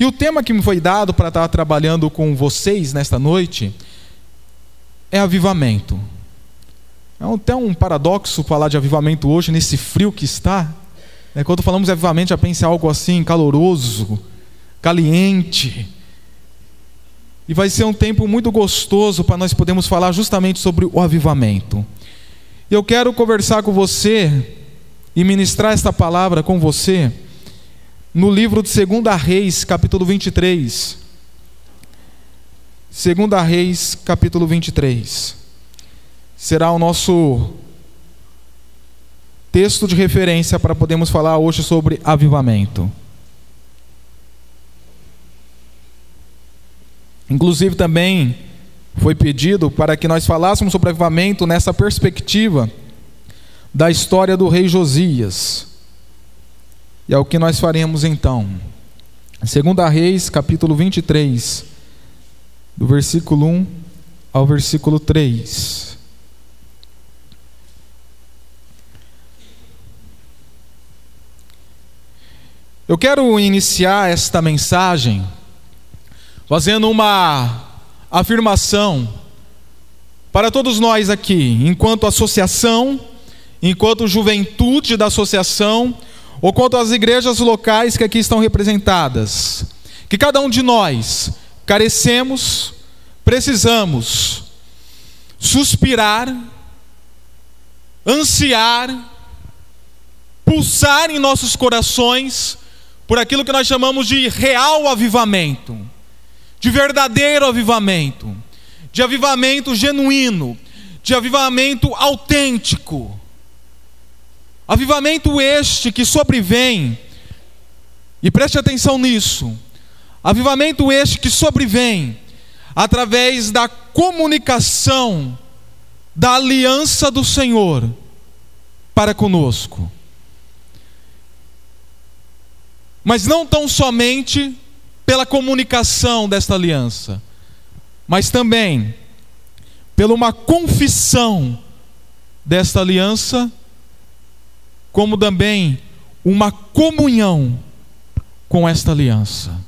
E o tema que me foi dado para estar trabalhando com vocês nesta noite é avivamento. É até um paradoxo falar de avivamento hoje, nesse frio que está. É, quando falamos de avivamento, já pensa em algo assim, caloroso, caliente. E vai ser um tempo muito gostoso para nós podermos falar justamente sobre o avivamento. Eu quero conversar com você e ministrar esta palavra com você no livro de 2 Reis, capítulo 23. 2 Reis, capítulo 23. Será o nosso texto de referência para podermos falar hoje sobre avivamento. Inclusive também foi pedido para que nós falássemos sobre avivamento nessa perspectiva da história do rei Josias. E é o que nós faremos então. Segunda Reis, capítulo 23, do versículo 1 ao versículo 3. Eu quero iniciar esta mensagem fazendo uma afirmação para todos nós aqui, enquanto associação, enquanto juventude da associação, ou quanto às igrejas locais que aqui estão representadas, que cada um de nós carecemos, precisamos suspirar, ansiar, pulsar em nossos corações por aquilo que nós chamamos de real avivamento, de verdadeiro avivamento, de avivamento genuíno, de avivamento autêntico. Avivamento este que sobrevém, e preste atenção nisso, avivamento este que sobrevém através da comunicação da aliança do Senhor para conosco. Mas não tão somente pela comunicação desta aliança, mas também pela uma confissão desta aliança, como também uma comunhão com esta aliança.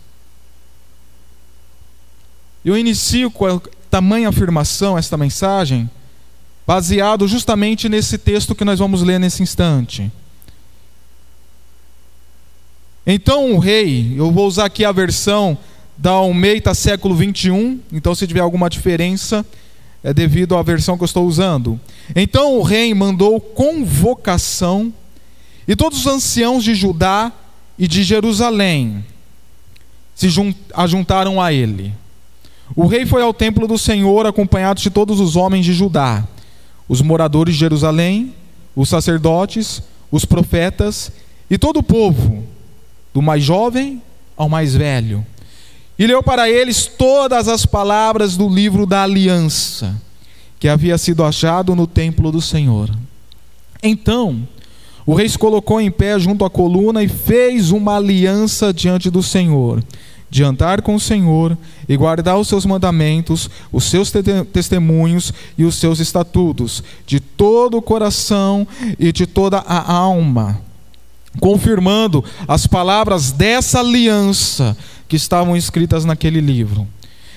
Eu inicio com a tamanha afirmação esta mensagem, baseado justamente nesse texto que nós vamos ler nesse instante. Então o rei, eu vou usar aqui a versão da Almeida século 21, então se tiver alguma diferença é devido à versão que eu estou usando. Então o rei mandou convocação e todos os anciãos de Judá e de Jerusalém se ajuntaram a ele. O rei foi ao templo do Senhor acompanhado de todos os homens de Judá, os moradores de Jerusalém, os sacerdotes, os profetas e todo o povo do mais jovem ao mais velho. E leu para eles todas as palavras do livro da aliança, que havia sido achado no templo do Senhor. Então, o rei se colocou em pé junto à coluna e fez uma aliança diante do Senhor, de andar com o Senhor e guardar os seus mandamentos, os seus testemunhos e os seus estatutos, de todo o coração e de toda a alma confirmando as palavras dessa aliança que estavam escritas naquele livro.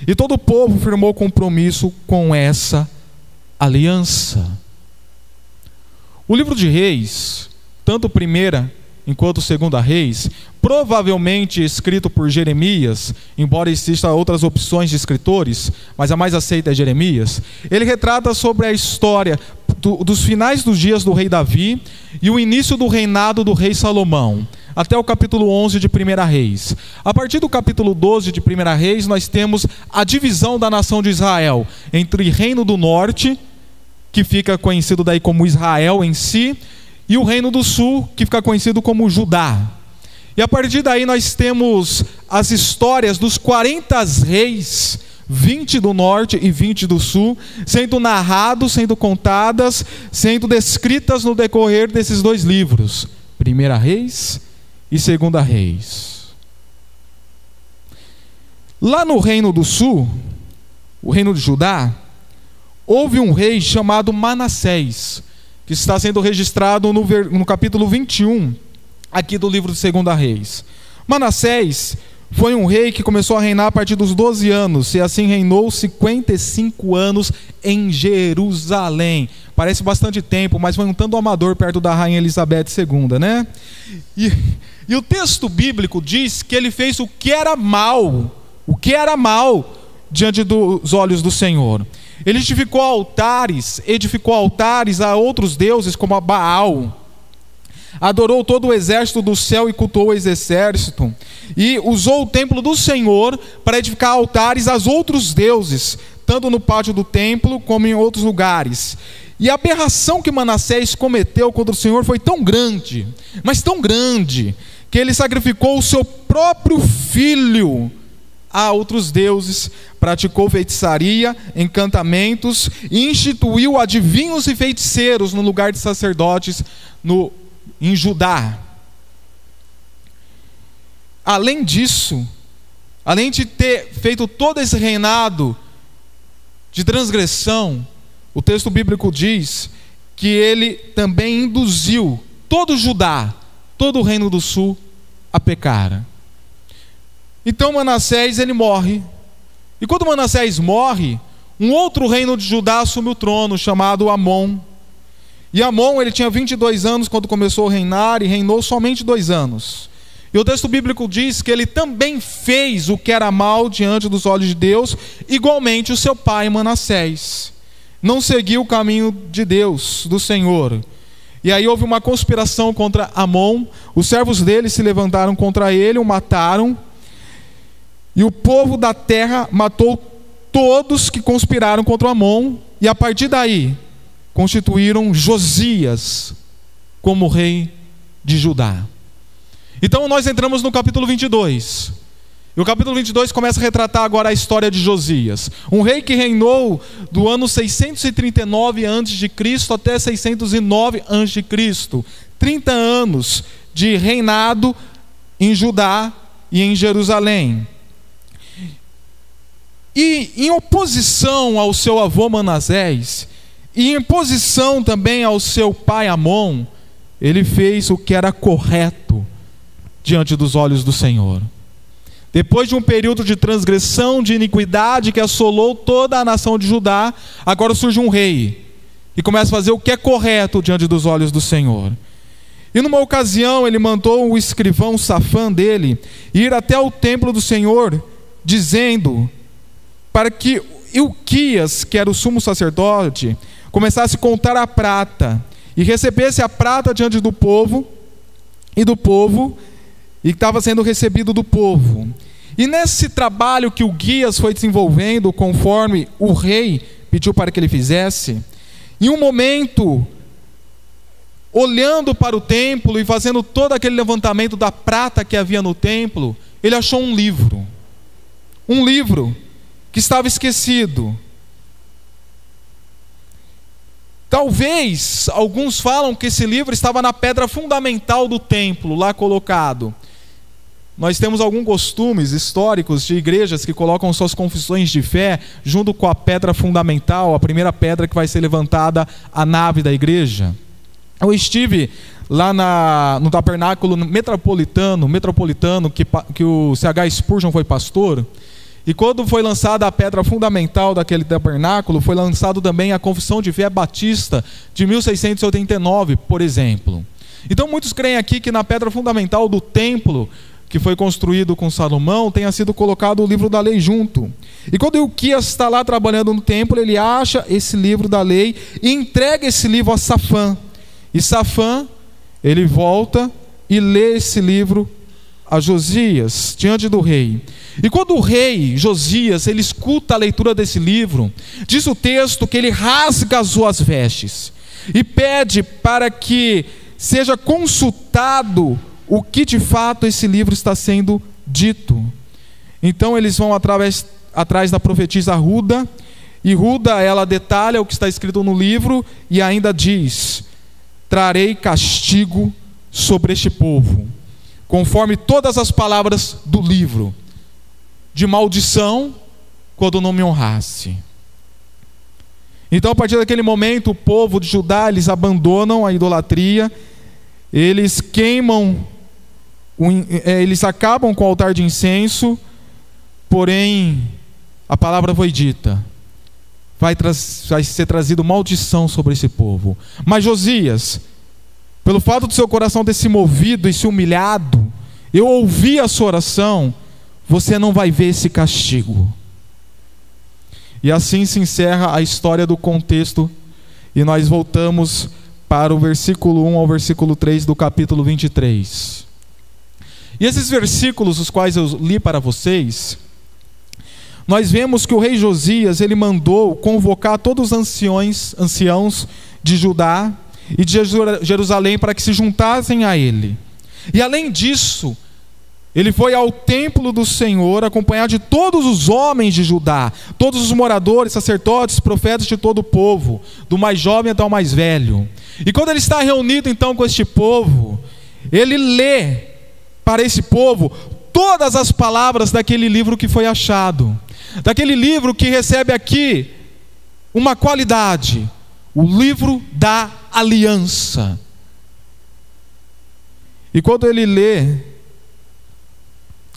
E todo o povo firmou compromisso com essa aliança. O livro de Reis, tanto primeira enquanto segunda Reis, provavelmente escrito por Jeremias, embora existam outras opções de escritores, mas a mais aceita é Jeremias, ele retrata sobre a história do, dos finais dos dias do rei Davi e o início do reinado do rei Salomão, até o capítulo 11 de 1 Reis. A partir do capítulo 12 de 1 Reis, nós temos a divisão da nação de Israel entre Reino do Norte, que fica conhecido daí como Israel em si, e o Reino do Sul, que fica conhecido como Judá. E a partir daí nós temos as histórias dos 40 reis, 20 do norte e 20 do sul, sendo narrados, sendo contadas, sendo descritas no decorrer desses dois livros, Primeira Reis e Segunda Reis. Lá no reino do sul, o reino de Judá, houve um rei chamado Manassés, que está sendo registrado no, no capítulo 21 aqui do livro de Segunda Reis. Manassés foi um rei que começou a reinar a partir dos 12 anos, e assim reinou 55 anos em Jerusalém. Parece bastante tempo, mas foi um tanto amador perto da rainha Elizabeth II, né? E, e o texto bíblico diz que ele fez o que era mal, o que era mal diante dos olhos do Senhor. Ele edificou altares, edificou altares a outros deuses como a Baal adorou todo o exército do céu e cultuou esse exército, e usou o templo do Senhor para edificar altares aos outros deuses, tanto no pátio do templo como em outros lugares. E a aberração que Manassés cometeu contra o Senhor foi tão grande, mas tão grande, que ele sacrificou o seu próprio filho a outros deuses, praticou feitiçaria, encantamentos e instituiu adivinhos e feiticeiros no lugar de sacerdotes no em Judá. Além disso, além de ter feito todo esse reinado de transgressão, o texto bíblico diz que ele também induziu todo Judá, todo o reino do sul a pecar. Então Manassés ele morre. E quando Manassés morre, um outro reino de Judá assume o trono, chamado Amon. E Amon, ele tinha 22 anos quando começou a reinar e reinou somente dois anos. E o texto bíblico diz que ele também fez o que era mal diante dos olhos de Deus, igualmente o seu pai Manassés. Não seguiu o caminho de Deus, do Senhor. E aí houve uma conspiração contra Amon, os servos dele se levantaram contra ele, o mataram. E o povo da terra matou todos que conspiraram contra Amon, e a partir daí constituíram Josias como rei de Judá. Então nós entramos no capítulo 22. E o capítulo 22 começa a retratar agora a história de Josias, um rei que reinou do ano 639 a.C. até 609 a.C. 30 anos de reinado em Judá e em Jerusalém. E em oposição ao seu avô Manasés, e em posição também ao seu pai Amon, ele fez o que era correto diante dos olhos do Senhor. Depois de um período de transgressão, de iniquidade que assolou toda a nação de Judá, agora surge um rei e começa a fazer o que é correto diante dos olhos do Senhor. E numa ocasião ele mandou o escrivão Safã dele ir até o templo do Senhor, dizendo para que Ilquias, que era o sumo sacerdote, começasse a contar a prata e recebesse a prata diante do povo e do povo e estava sendo recebido do povo. E nesse trabalho que o Guias foi desenvolvendo, conforme o rei pediu para que ele fizesse, em um momento, olhando para o templo e fazendo todo aquele levantamento da prata que havia no templo, ele achou um livro. Um livro que estava esquecido. Talvez alguns falam que esse livro estava na pedra fundamental do templo, lá colocado. Nós temos alguns costumes históricos de igrejas que colocam suas confissões de fé junto com a pedra fundamental, a primeira pedra que vai ser levantada a nave da igreja. Eu estive lá na, no tabernáculo metropolitano, metropolitano que, que o CH Spurgeon foi pastor. E quando foi lançada a pedra fundamental daquele tabernáculo, foi lançado também a Confissão de Fé Batista de 1689, por exemplo. Então muitos creem aqui que na pedra fundamental do templo que foi construído com Salomão tenha sido colocado o livro da lei junto. E quando Ilquias está lá trabalhando no templo, ele acha esse livro da lei e entrega esse livro a Safã. E Safã, ele volta e lê esse livro a Josias diante do rei. E quando o rei Josias ele escuta a leitura desse livro, diz o texto que ele rasga as suas vestes e pede para que seja consultado o que de fato esse livro está sendo dito. Então eles vão através, atrás da profetisa Ruda, e Ruda ela detalha o que está escrito no livro e ainda diz: Trarei castigo sobre este povo, conforme todas as palavras do livro de maldição quando não me honrasse. Então, a partir daquele momento, o povo de Judá, eles abandonam a idolatria, eles queimam é, eles acabam com o altar de incenso, porém a palavra foi dita. Vai, vai ser trazido maldição sobre esse povo. Mas Josias, pelo fato do seu coração ter se movido e se humilhado, eu ouvi a sua oração, você não vai ver esse castigo. E assim se encerra a história do contexto, e nós voltamos para o versículo 1 ao versículo 3 do capítulo 23. E esses versículos, os quais eu li para vocês, nós vemos que o rei Josias, ele mandou convocar todos os anciões, anciãos de Judá e de Jerusalém para que se juntassem a ele. E além disso, ele foi ao templo do Senhor, acompanhado de todos os homens de Judá, todos os moradores, sacerdotes, profetas de todo o povo, do mais jovem até o mais velho. E quando ele está reunido então com este povo, ele lê para esse povo todas as palavras daquele livro que foi achado, daquele livro que recebe aqui uma qualidade, o livro da aliança. E quando ele lê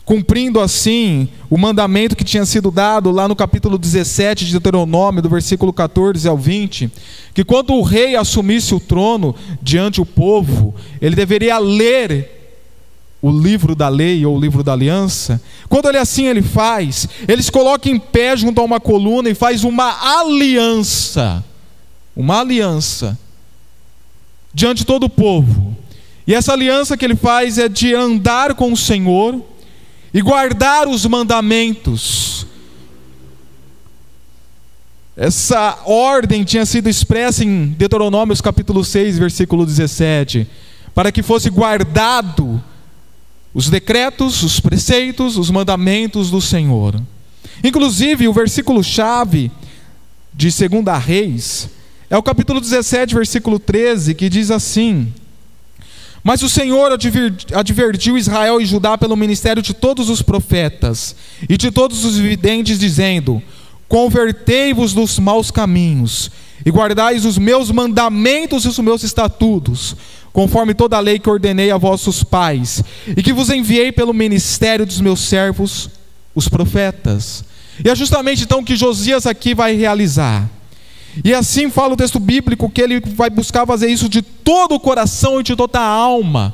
cumprindo assim o mandamento que tinha sido dado lá no capítulo 17 de Deuteronômio, do versículo 14 ao 20, que quando o rei assumisse o trono diante do povo, ele deveria ler o livro da lei ou o livro da aliança. Quando ele assim ele faz, ele se coloca em pé junto a uma coluna e faz uma aliança, uma aliança diante de todo o povo. E essa aliança que ele faz é de andar com o Senhor e guardar os mandamentos. Essa ordem tinha sido expressa em Deuteronômio capítulo 6, versículo 17, para que fosse guardado os decretos, os preceitos, os mandamentos do Senhor. Inclusive, o versículo chave de 2 Reis é o capítulo 17, versículo 13, que diz assim: mas o Senhor advertiu Israel e Judá pelo ministério de todos os profetas e de todos os videntes, dizendo: Convertei-vos dos maus caminhos e guardais os meus mandamentos e os meus estatutos, conforme toda a lei que ordenei a vossos pais, e que vos enviei pelo ministério dos meus servos, os profetas. E é justamente então que Josias aqui vai realizar. E assim fala o texto bíblico que ele vai buscar fazer isso de todo o coração e de toda a alma.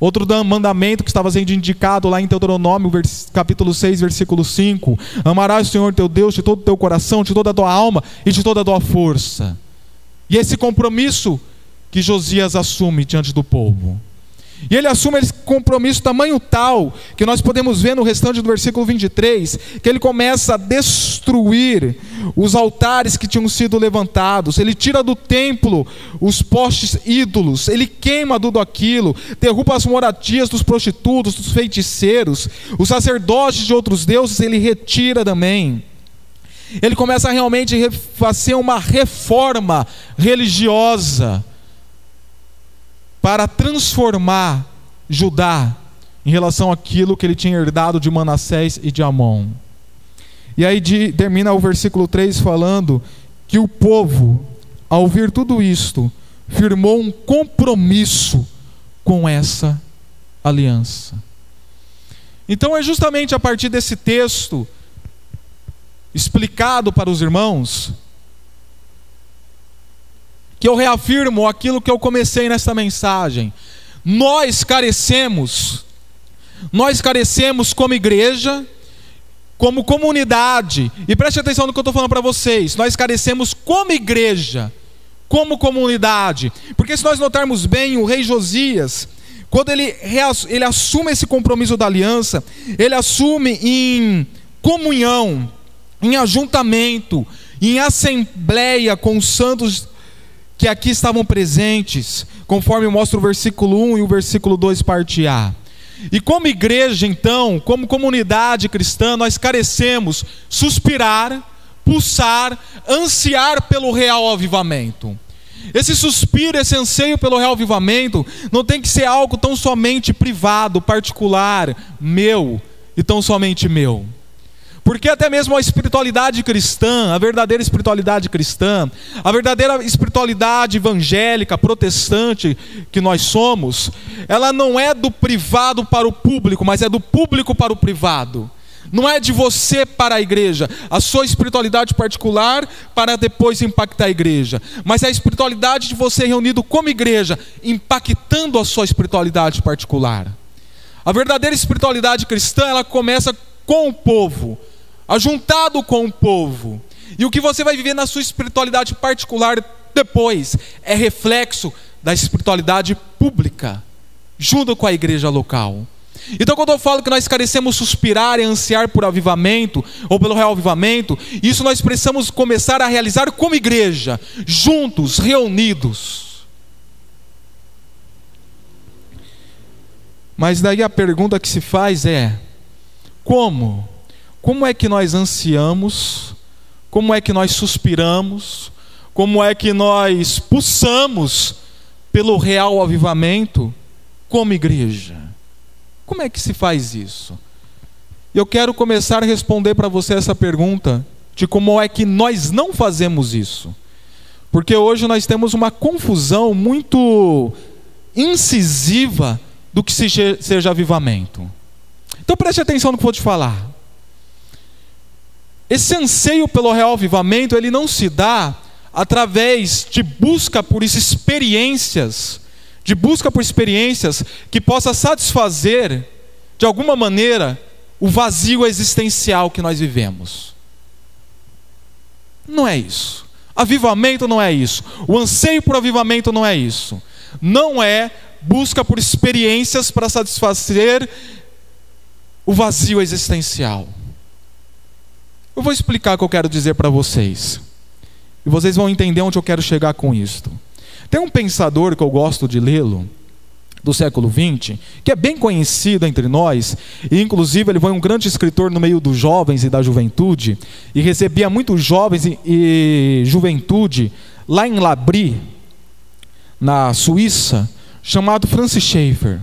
Outro mandamento que estava sendo indicado lá em Deuteronômio, capítulo 6, versículo 5: Amarás o Senhor teu Deus de todo o teu coração, de toda a tua alma e de toda a tua força. E esse compromisso que Josias assume diante do povo. E ele assume esse compromisso tamanho tal que nós podemos ver no restante do versículo 23 que ele começa a destruir os altares que tinham sido levantados, ele tira do templo os postes ídolos, ele queima tudo aquilo, derruba as moradias dos prostitutos, dos feiticeiros, os sacerdotes de outros deuses, ele retira também. Ele começa a realmente fazer uma reforma religiosa para transformar Judá em relação àquilo que ele tinha herdado de Manassés e de Amon. E aí de, termina o versículo 3 falando que o povo, ao ouvir tudo isto, firmou um compromisso com essa aliança. Então é justamente a partir desse texto explicado para os irmãos que eu reafirmo aquilo que eu comecei nessa mensagem. Nós carecemos, nós carecemos como igreja, como comunidade, e preste atenção no que eu estou falando para vocês, nós carecemos como igreja, como comunidade, porque se nós notarmos bem, o rei Josias, quando ele, ele assume esse compromisso da aliança, ele assume em comunhão, em ajuntamento, em assembleia com os santos que aqui estavam presentes, conforme mostra o versículo 1 e o versículo 2, parte A. E como igreja, então, como comunidade cristã, nós carecemos suspirar, pulsar, ansiar pelo real avivamento. Esse suspiro, esse anseio pelo real avivamento, não tem que ser algo tão somente privado, particular, meu, e tão somente meu. Porque até mesmo a espiritualidade cristã, a verdadeira espiritualidade cristã, a verdadeira espiritualidade evangélica, protestante que nós somos, ela não é do privado para o público, mas é do público para o privado. Não é de você para a igreja, a sua espiritualidade particular para depois impactar a igreja, mas é a espiritualidade de você reunido como igreja, impactando a sua espiritualidade particular. A verdadeira espiritualidade cristã, ela começa com o povo, ajuntado com o povo. E o que você vai viver na sua espiritualidade particular depois é reflexo da espiritualidade pública, junto com a igreja local. Então, quando eu falo que nós carecemos suspirar e ansiar por avivamento, ou pelo real avivamento, isso nós precisamos começar a realizar como igreja, juntos, reunidos. Mas daí a pergunta que se faz é: como? Como é que nós ansiamos? Como é que nós suspiramos? Como é que nós pulsamos pelo real avivamento como igreja? Como é que se faz isso? Eu quero começar a responder para você essa pergunta de como é que nós não fazemos isso. Porque hoje nós temos uma confusão muito incisiva do que seja avivamento. Então preste atenção no que vou te falar. Esse anseio pelo real avivamento, ele não se dá através de busca por experiências de busca por experiências que possa satisfazer, de alguma maneira, o vazio existencial que nós vivemos. Não é isso. Avivamento não é isso. O anseio por avivamento não é isso. Não é busca por experiências para satisfazer o vazio existencial. Eu vou explicar o que eu quero dizer para vocês. E vocês vão entender onde eu quero chegar com isto. Tem um pensador que eu gosto de lê-lo, do século XX, que é bem conhecido entre nós, e inclusive ele foi um grande escritor no meio dos jovens e da juventude, e recebia muitos jovens e, e juventude lá em Labri, na Suíça, chamado Francis Schaeffer.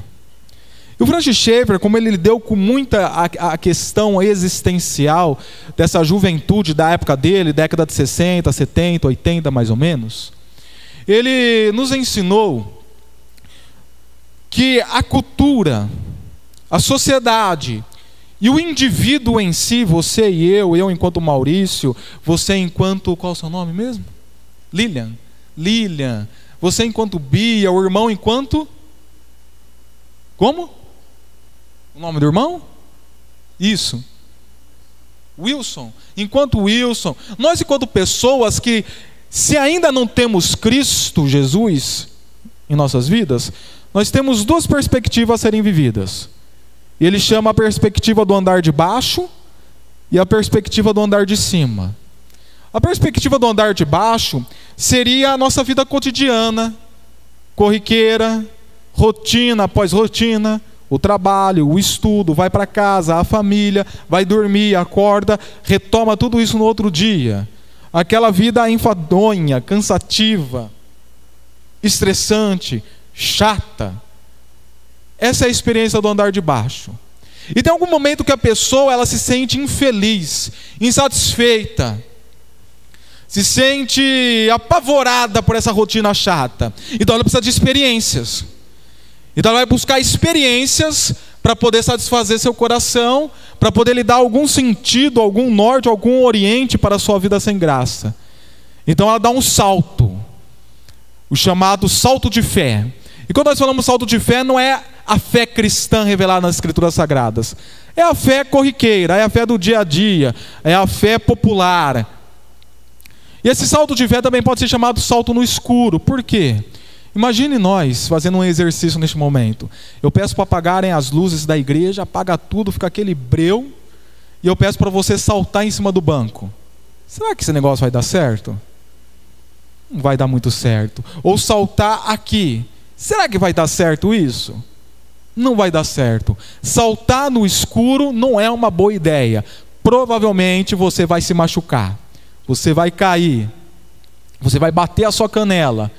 E o Francis Schaeffer, como ele lidou com muita a, a, questão existencial dessa juventude da época dele, década de 60, 70, 80 mais ou menos, ele nos ensinou que a cultura, a sociedade e o indivíduo em si, você e eu, eu enquanto Maurício, você enquanto qual é o seu nome mesmo? Lilian. Lilian. Você enquanto Bia, o irmão enquanto Como? O nome do irmão? Isso. Wilson. Enquanto Wilson, nós enquanto pessoas que se ainda não temos Cristo Jesus em nossas vidas, nós temos duas perspectivas a serem vividas. Ele chama a perspectiva do andar de baixo e a perspectiva do andar de cima. A perspectiva do andar de baixo seria a nossa vida cotidiana, corriqueira, rotina após rotina, o trabalho, o estudo, vai para casa, a família, vai dormir, acorda, retoma tudo isso no outro dia aquela vida enfadonha, cansativa, estressante, chata. Essa é a experiência do andar de baixo. E tem algum momento que a pessoa ela se sente infeliz, insatisfeita, se sente apavorada por essa rotina chata. Então ela precisa de experiências. Então ela vai buscar experiências para poder satisfazer seu coração, para poder lhe dar algum sentido, algum norte, algum oriente para a sua vida sem graça. Então ela dá um salto, o chamado salto de fé. E quando nós falamos salto de fé, não é a fé cristã revelada nas Escrituras Sagradas, é a fé corriqueira, é a fé do dia a dia, é a fé popular. E esse salto de fé também pode ser chamado salto no escuro, por quê? Imagine nós fazendo um exercício neste momento. Eu peço para apagarem as luzes da igreja, apaga tudo, fica aquele breu, e eu peço para você saltar em cima do banco. Será que esse negócio vai dar certo? Não vai dar muito certo. Ou saltar aqui. Será que vai dar certo isso? Não vai dar certo. Saltar no escuro não é uma boa ideia. Provavelmente você vai se machucar. Você vai cair. Você vai bater a sua canela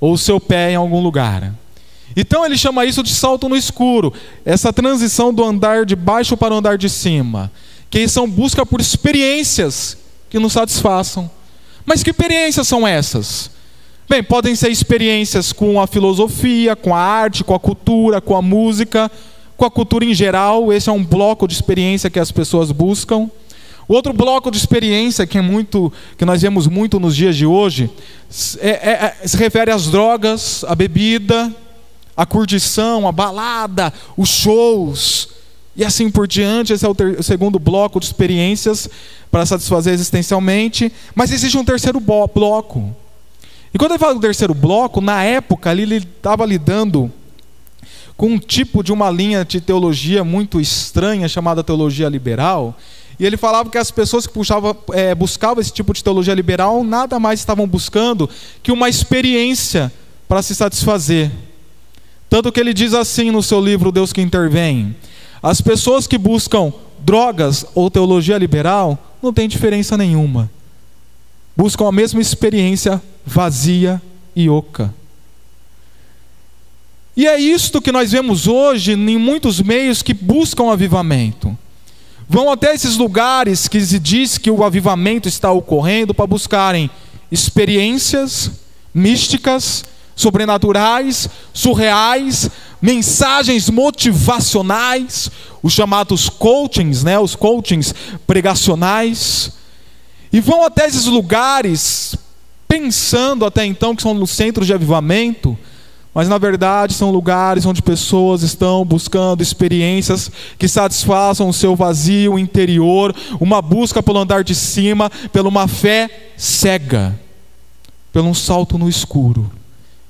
ou o seu pé em algum lugar. Então ele chama isso de salto no escuro, essa transição do andar de baixo para o andar de cima. que são busca por experiências que nos satisfaçam. Mas que experiências são essas? Bem, podem ser experiências com a filosofia, com a arte, com a cultura, com a música, com a cultura em geral. Esse é um bloco de experiência que as pessoas buscam. O outro bloco de experiência que é muito, que nós vemos muito nos dias de hoje, é, é, é, se refere às drogas, à bebida, à curtição, à balada, os shows e assim por diante. Esse é o, ter, o segundo bloco de experiências para satisfazer existencialmente. Mas existe um terceiro bloco. E quando ele fala do terceiro bloco, na época ali ele estava lidando com um tipo de uma linha de teologia muito estranha chamada teologia liberal e ele falava que as pessoas que puxava, é, buscavam esse tipo de teologia liberal nada mais estavam buscando que uma experiência para se satisfazer. Tanto que ele diz assim no seu livro Deus que Intervém: as pessoas que buscam drogas ou teologia liberal não tem diferença nenhuma. Buscam a mesma experiência vazia e oca. E é isto que nós vemos hoje em muitos meios que buscam avivamento. Vão até esses lugares que se diz que o avivamento está ocorrendo para buscarem experiências místicas, sobrenaturais, surreais, mensagens motivacionais, os chamados coachings, né, os coachings pregacionais. E vão até esses lugares pensando até então que são no centro de avivamento, mas na verdade são lugares onde pessoas estão buscando experiências que satisfaçam o seu vazio interior, uma busca pelo andar de cima, pela uma fé cega, pelo um salto no escuro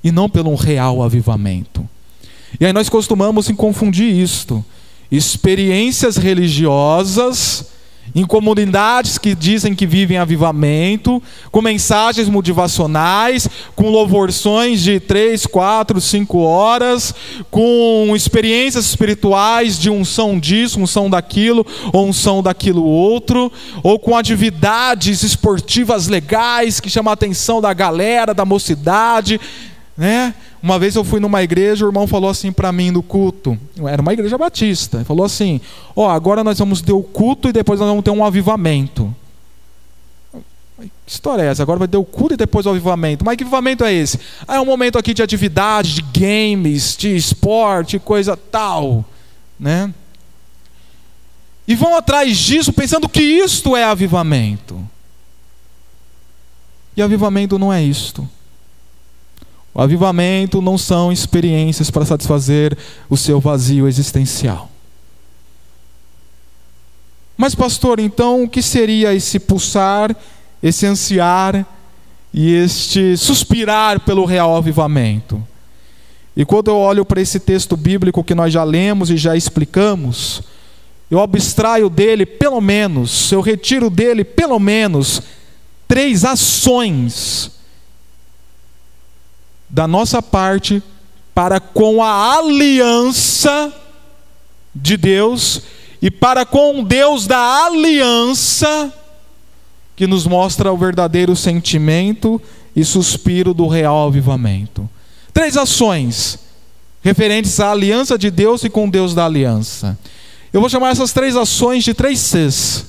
e não pelo um real avivamento. E aí nós costumamos confundir isto: experiências religiosas em comunidades que dizem que vivem avivamento, com mensagens motivacionais, com louvorções de três, quatro, cinco horas, com experiências espirituais de unção disso, unção daquilo, ou unção daquilo outro, ou com atividades esportivas legais que chamam a atenção da galera, da mocidade, né? Uma vez eu fui numa igreja, o irmão falou assim para mim no culto. Era uma igreja batista. Ele falou assim: Ó, oh, agora nós vamos ter o culto e depois nós vamos ter um avivamento. Que história é essa? Agora vai ter o culto e depois o avivamento. Mas que avivamento é esse? Ah, é um momento aqui de atividade, de games, de esporte, coisa tal. Né? E vão atrás disso pensando que isto é avivamento. E avivamento não é isto. O avivamento não são experiências para satisfazer o seu vazio existencial. Mas, pastor, então o que seria esse pulsar, esse ansiar e este suspirar pelo real avivamento? E quando eu olho para esse texto bíblico que nós já lemos e já explicamos, eu abstraio dele pelo menos, eu retiro dele pelo menos três ações da nossa parte para com a aliança de Deus e para com Deus da aliança que nos mostra o verdadeiro sentimento e suspiro do real avivamento. Três ações referentes à aliança de Deus e com Deus da aliança. Eu vou chamar essas três ações de três Cs,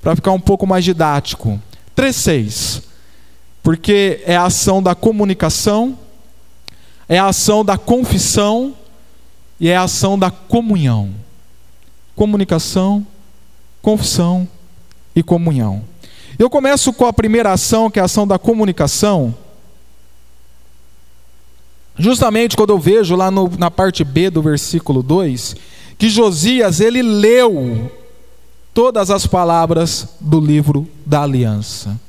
para ficar um pouco mais didático. Três Cs porque é a ação da comunicação, é a ação da confissão e é a ação da comunhão. Comunicação, confissão e comunhão. Eu começo com a primeira ação, que é a ação da comunicação. Justamente quando eu vejo lá no, na parte B do versículo 2, que Josias ele leu todas as palavras do livro da aliança.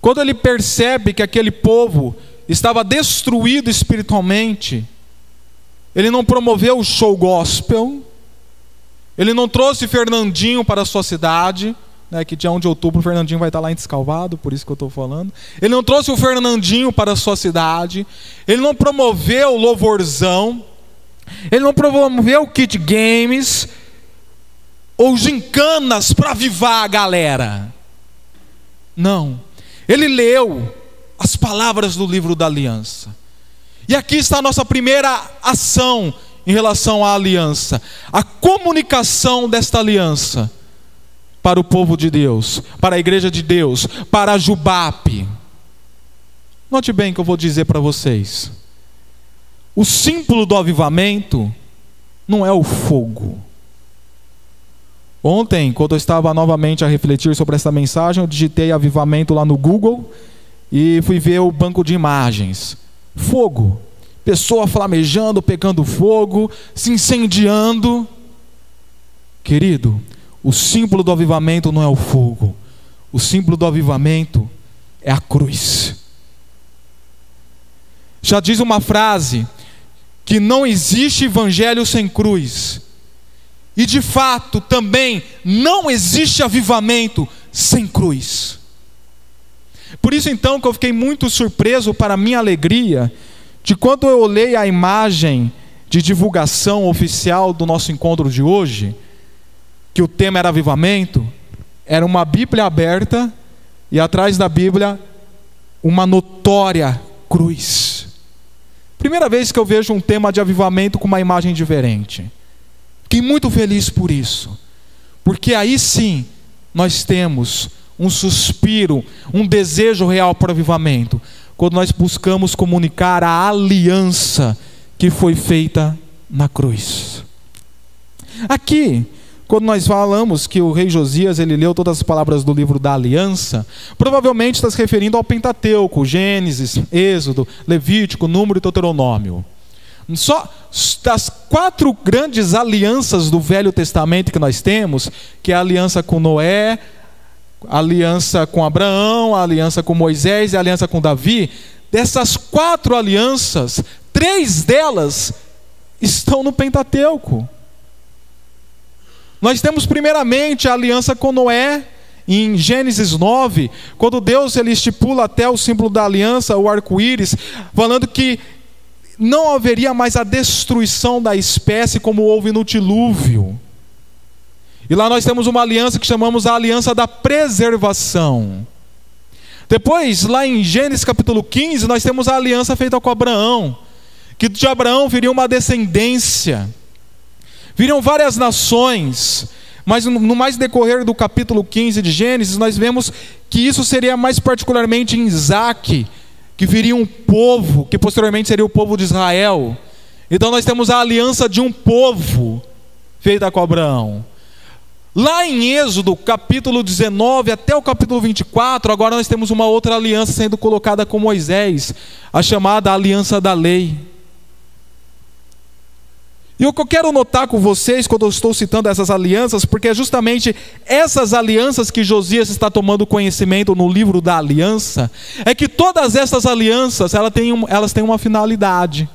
Quando ele percebe que aquele povo estava destruído espiritualmente, ele não promoveu o show gospel, ele não trouxe Fernandinho para a sua cidade, né, que dia 1 de outubro o Fernandinho vai estar lá em Descalvado, por isso que eu estou falando. Ele não trouxe o Fernandinho para a sua cidade, ele não promoveu o louvorzão, ele não promoveu o kit games, ou gincanas para avivar a galera. Não. Ele leu as palavras do livro da aliança. E aqui está a nossa primeira ação em relação à aliança, a comunicação desta aliança. para o povo de Deus, para a igreja de Deus, para a Jubape. Note bem que eu vou dizer para vocês. O símbolo do avivamento não é o fogo. Ontem, quando eu estava novamente a refletir sobre essa mensagem, eu digitei avivamento lá no Google e fui ver o banco de imagens. Fogo. Pessoa flamejando, pegando fogo, se incendiando. Querido, o símbolo do avivamento não é o fogo. O símbolo do avivamento é a cruz. Já diz uma frase que não existe evangelho sem cruz. E de fato também não existe avivamento sem cruz. Por isso então que eu fiquei muito surpreso para minha alegria de quando eu olhei a imagem de divulgação oficial do nosso encontro de hoje, que o tema era avivamento, era uma Bíblia aberta e atrás da Bíblia uma notória cruz. Primeira vez que eu vejo um tema de avivamento com uma imagem diferente. Fiquei muito feliz por isso, porque aí sim nós temos um suspiro, um desejo real para o avivamento, quando nós buscamos comunicar a aliança que foi feita na cruz. Aqui, quando nós falamos que o rei Josias ele leu todas as palavras do livro da aliança, provavelmente está se referindo ao Pentateuco, Gênesis, Êxodo, Levítico, Número e Deuteronômio. Só das quatro grandes alianças do Velho Testamento que nós temos, que é a aliança com Noé, a aliança com Abraão, a aliança com Moisés e a aliança com Davi, dessas quatro alianças, três delas estão no Pentateuco. Nós temos primeiramente a aliança com Noé, em Gênesis 9, quando Deus ele estipula até o símbolo da aliança, o arco-íris, falando que não haveria mais a destruição da espécie como houve no dilúvio. E lá nós temos uma aliança que chamamos a aliança da preservação. Depois, lá em Gênesis capítulo 15, nós temos a aliança feita com Abraão, que de Abraão viria uma descendência, viriam várias nações, mas no mais decorrer do capítulo 15 de Gênesis, nós vemos que isso seria mais particularmente em Isaac, que viria um povo, que posteriormente seria o povo de Israel. Então nós temos a aliança de um povo feita com Abraão. Lá em Êxodo, capítulo 19 até o capítulo 24, agora nós temos uma outra aliança sendo colocada com Moisés, a chamada aliança da lei. E o que eu quero notar com vocês quando eu estou citando essas alianças, porque é justamente essas alianças que Josias está tomando conhecimento no livro da aliança, é que todas essas alianças elas têm, elas têm uma finalidade,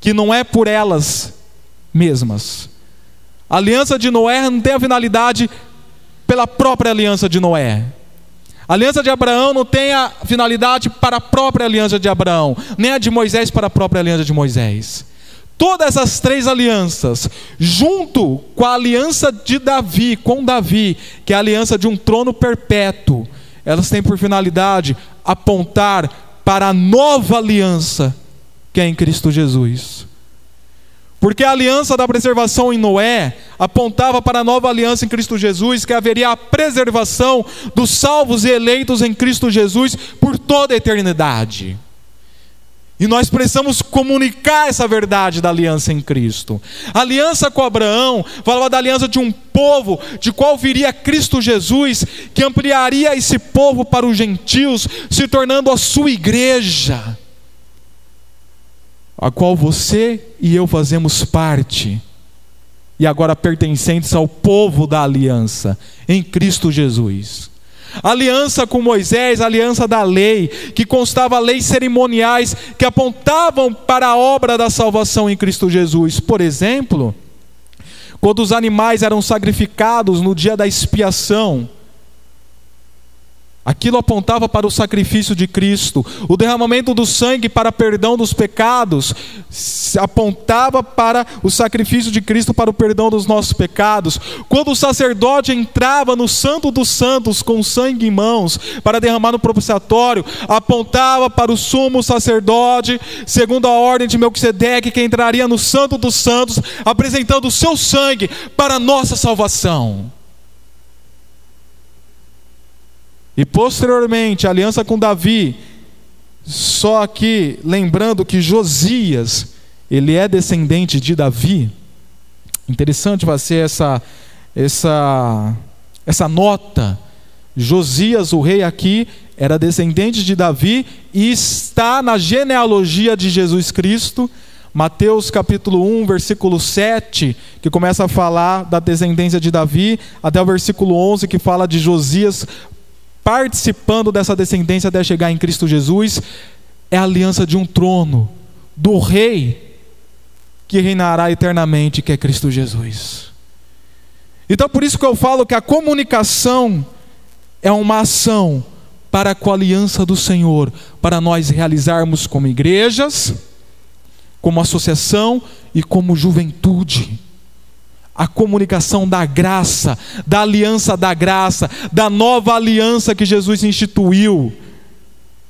que não é por elas mesmas. A aliança de Noé não tem a finalidade pela própria aliança de Noé. A aliança de Abraão não tem a finalidade para a própria aliança de Abraão, nem a de Moisés para a própria aliança de Moisés todas essas três alianças, junto com a aliança de Davi, com Davi, que é a aliança de um trono perpétuo, elas têm por finalidade apontar para a nova aliança que é em Cristo Jesus. Porque a aliança da preservação em Noé apontava para a nova aliança em Cristo Jesus, que haveria a preservação dos salvos e eleitos em Cristo Jesus por toda a eternidade. E nós precisamos comunicar essa verdade da aliança em Cristo. A aliança com Abraão falava da aliança de um povo, de qual viria Cristo Jesus, que ampliaria esse povo para os gentios, se tornando a sua igreja, a qual você e eu fazemos parte, e agora pertencentes ao povo da aliança, em Cristo Jesus aliança com Moisés, aliança da lei, que constava leis cerimoniais que apontavam para a obra da salvação em Cristo Jesus. Por exemplo, quando os animais eram sacrificados no dia da expiação, Aquilo apontava para o sacrifício de Cristo. O derramamento do sangue para perdão dos pecados apontava para o sacrifício de Cristo para o perdão dos nossos pecados. Quando o sacerdote entrava no Santo dos Santos com sangue em mãos para derramar no propiciatório, apontava para o sumo sacerdote, segundo a ordem de Melquisedeque, que entraria no Santo dos Santos, apresentando o seu sangue para a nossa salvação. E posteriormente, a aliança com Davi, só que lembrando que Josias, ele é descendente de Davi. Interessante vai ser essa essa essa nota. Josias, o rei aqui, era descendente de Davi e está na genealogia de Jesus Cristo. Mateus capítulo 1, versículo 7, que começa a falar da descendência de Davi, até o versículo 11, que fala de Josias participando dessa descendência até chegar em Cristo Jesus, é a aliança de um trono, do rei que reinará eternamente, que é Cristo Jesus. Então, por isso que eu falo que a comunicação é uma ação para com a aliança do Senhor, para nós realizarmos como igrejas, como associação e como juventude a comunicação da graça, da aliança da graça, da nova aliança que Jesus instituiu,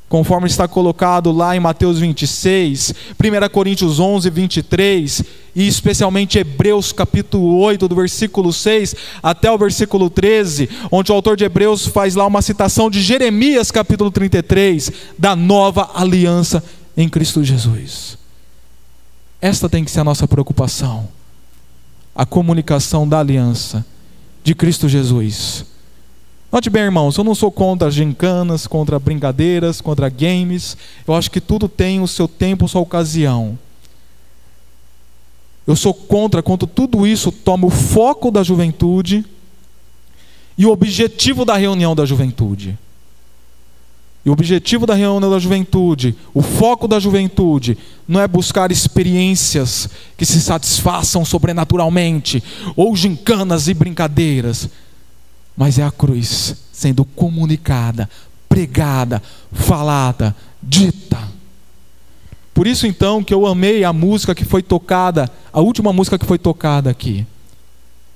conforme está colocado lá em Mateus 26, 1 Coríntios 11, 23, e especialmente Hebreus capítulo 8, do versículo 6 até o versículo 13, onde o autor de Hebreus faz lá uma citação de Jeremias capítulo 33, da nova aliança em Cristo Jesus. Esta tem que ser a nossa preocupação a comunicação da aliança de Cristo Jesus. Note bem, irmãos, eu não sou contra gincanas, contra brincadeiras, contra games. Eu acho que tudo tem o seu tempo, sua ocasião. Eu sou contra quando tudo isso toma o foco da juventude e o objetivo da reunião da juventude. E o objetivo da reunião da juventude, o foco da juventude, não é buscar experiências que se satisfaçam sobrenaturalmente, ou gincanas e brincadeiras, mas é a cruz sendo comunicada, pregada, falada, dita. Por isso então que eu amei a música que foi tocada, a última música que foi tocada aqui.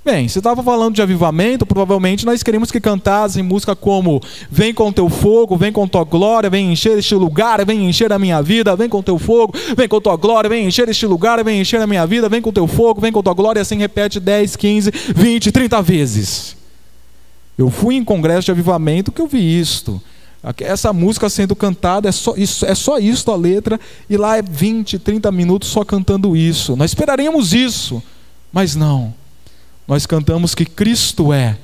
Bem, se estava falando de avivamento, provavelmente nós queríamos que cantassem música como Vem com teu fogo, vem com tua glória, vem encher este lugar, vem encher a minha vida, vem com teu fogo, vem com tua glória, vem encher este lugar, vem encher a minha vida, vem com teu fogo, vem com tua glória, assim repete 10, 15, 20, 30 vezes. Eu fui em congresso de avivamento que eu vi isto. Essa música sendo cantada, é só isso, é só isso a letra, e lá é 20, 30 minutos só cantando isso. Nós esperaríamos isso, mas não nós cantamos que Cristo é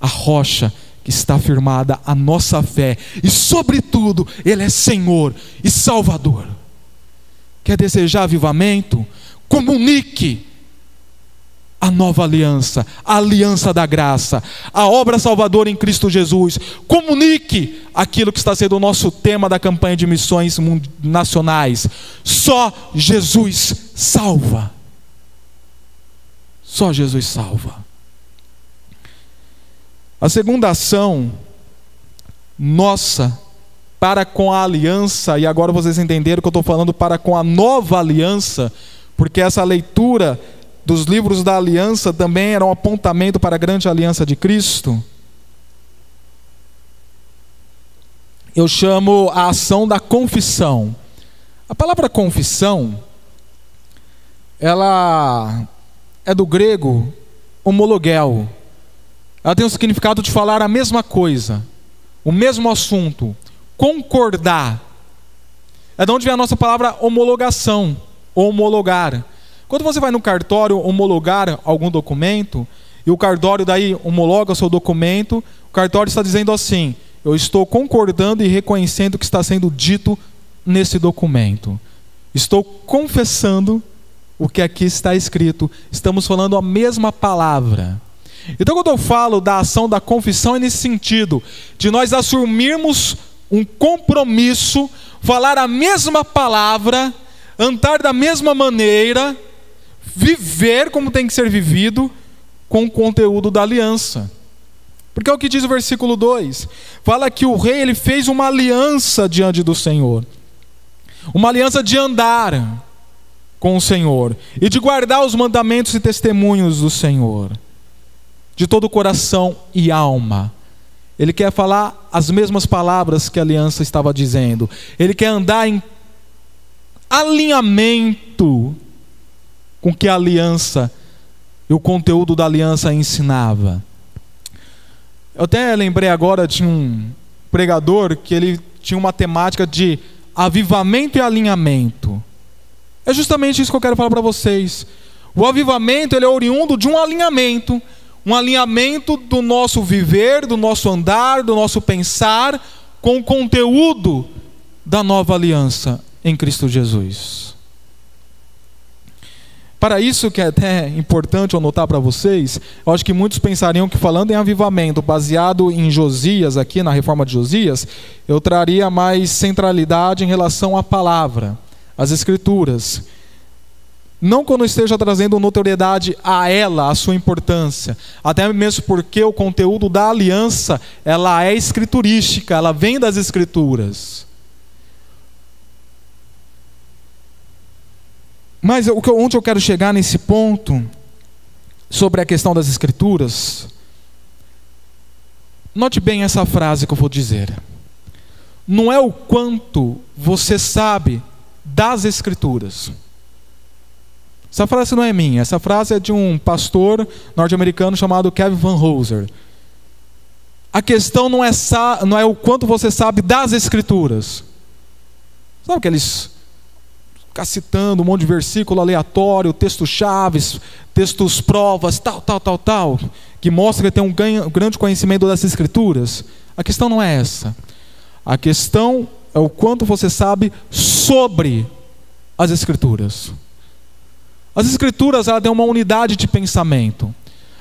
a rocha que está firmada a nossa fé, e sobretudo, Ele é Senhor e Salvador. Quer desejar avivamento? Comunique a nova aliança, a aliança da graça, a obra salvadora em Cristo Jesus. Comunique aquilo que está sendo o nosso tema da campanha de missões nacionais. Só Jesus salva. Só Jesus salva. A segunda ação nossa para com a aliança, e agora vocês entenderam que eu estou falando para com a nova aliança, porque essa leitura dos livros da aliança também era um apontamento para a grande aliança de Cristo. Eu chamo a ação da confissão. A palavra confissão, ela é do grego homologel. Ela tem o significado de falar a mesma coisa, o mesmo assunto, concordar. É de onde vem a nossa palavra homologação, homologar. Quando você vai no cartório homologar algum documento, e o cartório daí homologa o seu documento, o cartório está dizendo assim: eu estou concordando e reconhecendo o que está sendo dito nesse documento. Estou confessando o que aqui está escrito. Estamos falando a mesma palavra. Então, quando eu falo da ação da confissão, é nesse sentido, de nós assumirmos um compromisso, falar a mesma palavra, andar da mesma maneira, viver como tem que ser vivido, com o conteúdo da aliança. Porque é o que diz o versículo 2: fala que o rei ele fez uma aliança diante do Senhor, uma aliança de andar com o Senhor e de guardar os mandamentos e testemunhos do Senhor, de todo o coração e alma. Ele quer falar as mesmas palavras que a aliança estava dizendo. Ele quer andar em alinhamento com que a aliança e o conteúdo da aliança ensinava. Eu até lembrei agora de um, pregador que ele tinha uma temática de avivamento e alinhamento. É justamente isso que eu quero falar para vocês. O avivamento ele é oriundo de um alinhamento, um alinhamento do nosso viver, do nosso andar, do nosso pensar com o conteúdo da nova aliança em Cristo Jesus. Para isso, que é até importante eu notar para vocês, eu acho que muitos pensariam que falando em avivamento baseado em Josias, aqui na reforma de Josias, eu traria mais centralidade em relação à palavra, às escrituras. Não quando esteja trazendo notoriedade a ela, a sua importância, até mesmo porque o conteúdo da aliança, ela é escriturística, ela vem das escrituras. Mas onde eu quero chegar nesse ponto, sobre a questão das Escrituras, note bem essa frase que eu vou dizer. Não é o quanto você sabe das Escrituras. Essa frase não é minha, essa frase é de um pastor norte-americano chamado Kevin Van Hooser. A questão não é, não é o quanto você sabe das Escrituras. Sabe aqueles ficar citando um monte de versículo aleatório, textos chaves, textos provas, tal, tal, tal, tal, que mostra que tem um grande conhecimento das escrituras. A questão não é essa. A questão é o quanto você sabe sobre as escrituras. As escrituras ela têm uma unidade de pensamento.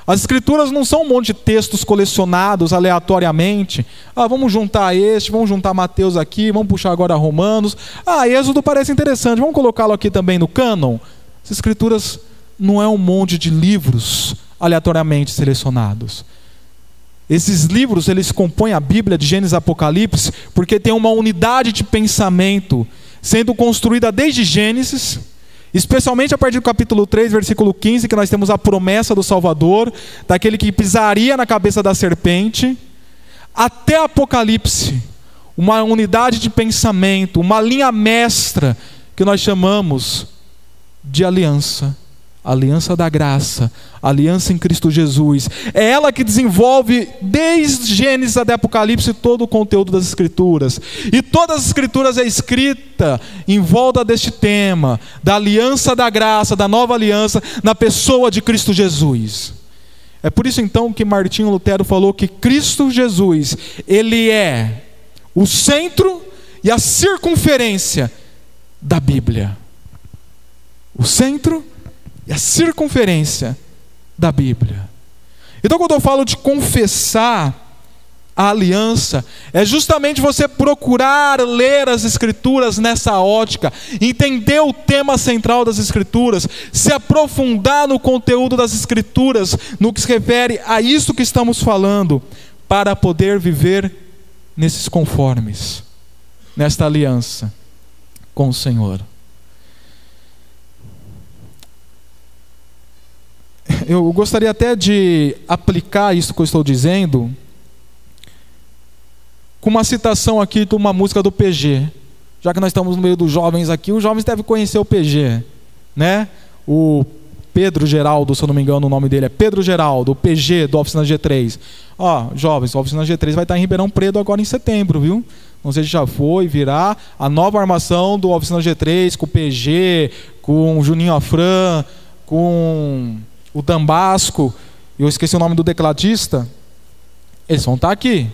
As escrituras não são um monte de textos colecionados aleatoriamente. Ah, vamos juntar este, vamos juntar Mateus aqui, vamos puxar agora Romanos. Ah, Êxodo parece interessante, vamos colocá-lo aqui também no cânon. As escrituras não é um monte de livros aleatoriamente selecionados. Esses livros, eles compõem a Bíblia de Gênesis e Apocalipse porque tem uma unidade de pensamento sendo construída desde Gênesis Especialmente a partir do capítulo 3, versículo 15, que nós temos a promessa do Salvador, daquele que pisaria na cabeça da serpente, até Apocalipse, uma unidade de pensamento, uma linha mestra que nós chamamos de aliança aliança da graça, aliança em Cristo Jesus. É ela que desenvolve, desde Gênesis até Apocalipse, todo o conteúdo das Escrituras. E todas as Escrituras é escrita em volta deste tema, da aliança da graça, da nova aliança, na pessoa de Cristo Jesus. É por isso então que Martinho Lutero falou que Cristo Jesus, ele é o centro e a circunferência da Bíblia. O centro e a circunferência da Bíblia. Então, quando eu falo de confessar a aliança, é justamente você procurar ler as Escrituras nessa ótica, entender o tema central das Escrituras, se aprofundar no conteúdo das Escrituras, no que se refere a isso que estamos falando, para poder viver nesses conformes, nesta aliança com o Senhor. Eu gostaria até de aplicar isso que eu estou dizendo com uma citação aqui de uma música do PG. Já que nós estamos no meio dos jovens aqui, os jovens devem conhecer o PG, né? O Pedro Geraldo, se eu não me engano, o nome dele é Pedro Geraldo, o PG do Oficina G3. Ó, jovens, o Oficina G3 vai estar em Ribeirão Preto agora em setembro, viu? Não sei se já foi, virá a nova armação do Oficina G3 com o PG, com o Juninho Afran, com o Dambasco, eu esqueci o nome do tecladista, eles vão estar aqui.